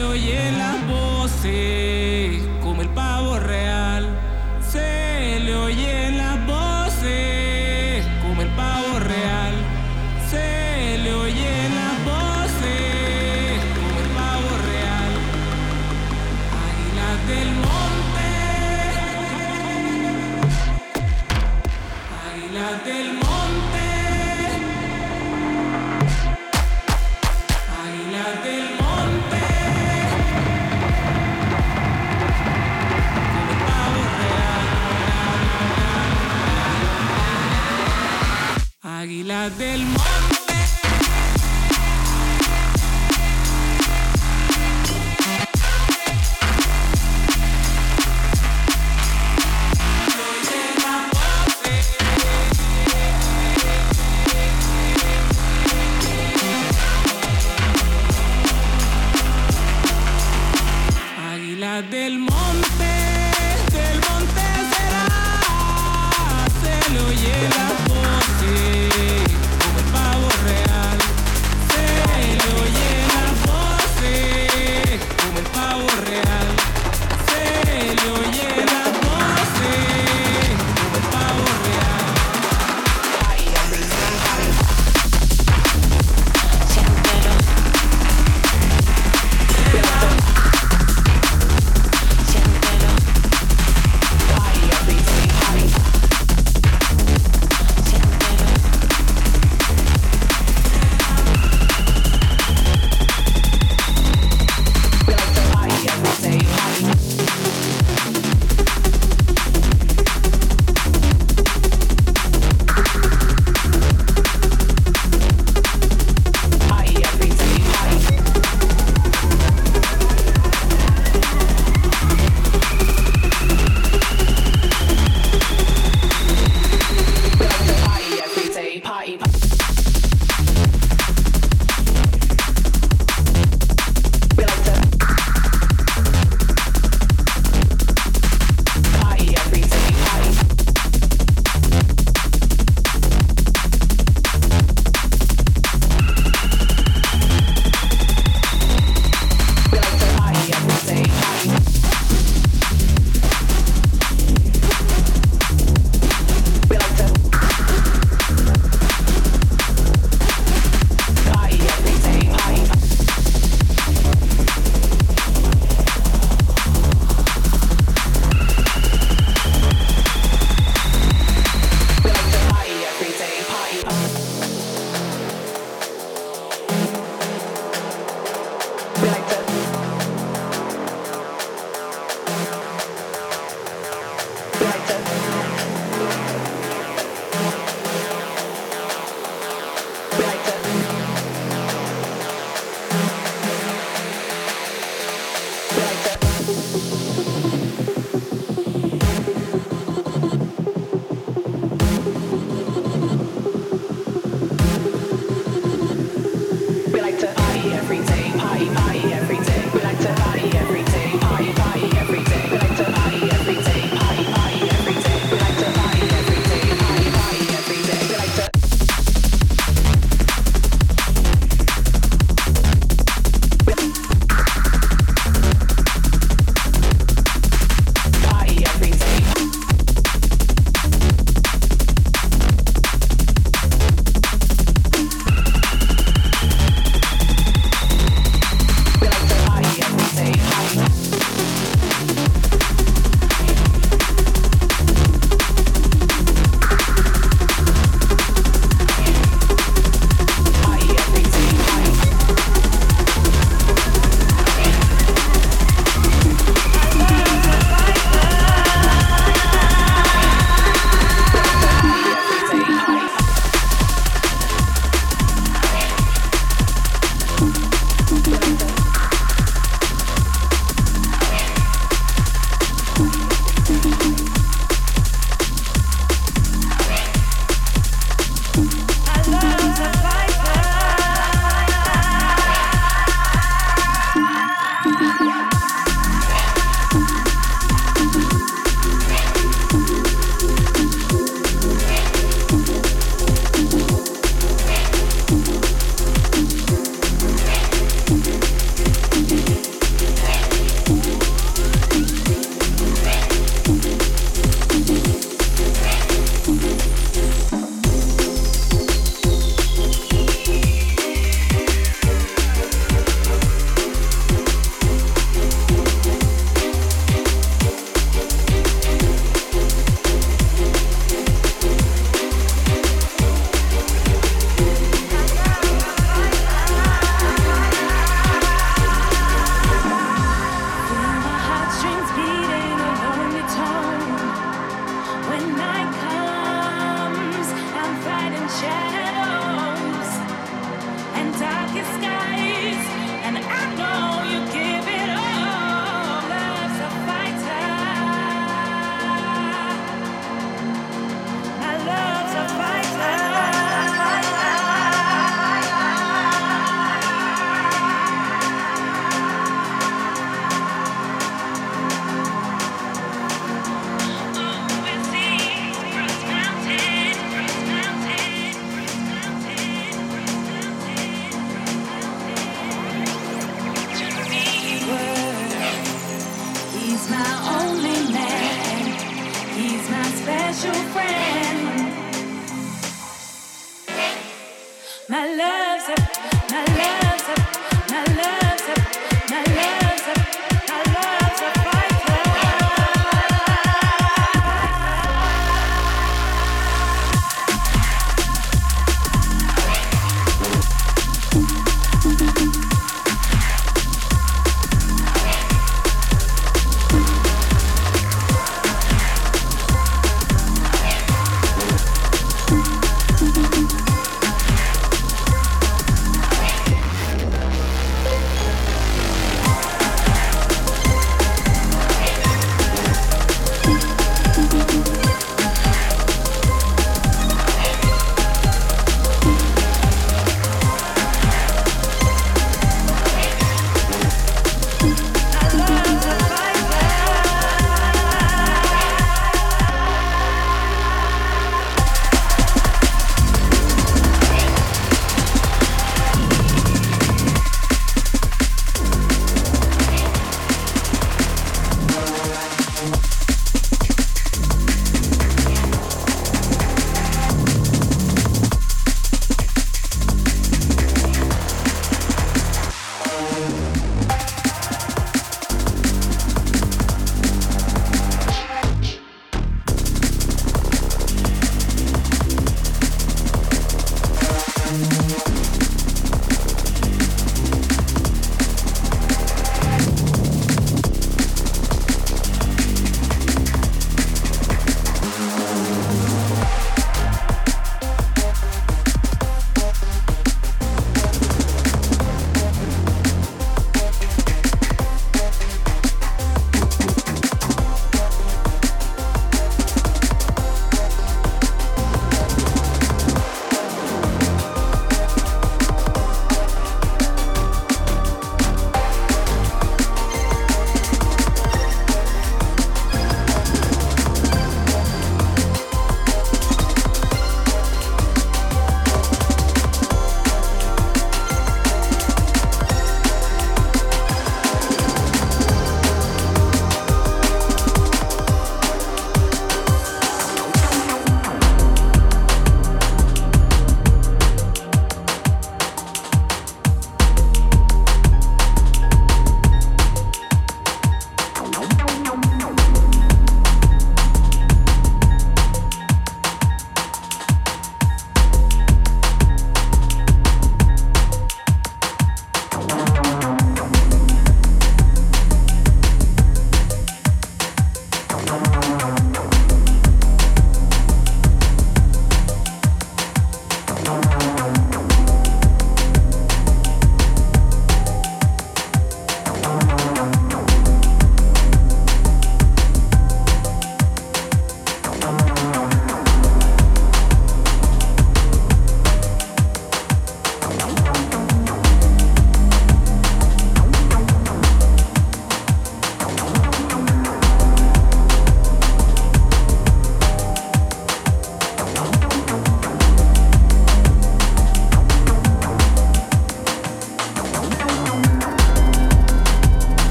solo oyen las voces. águilas del monte.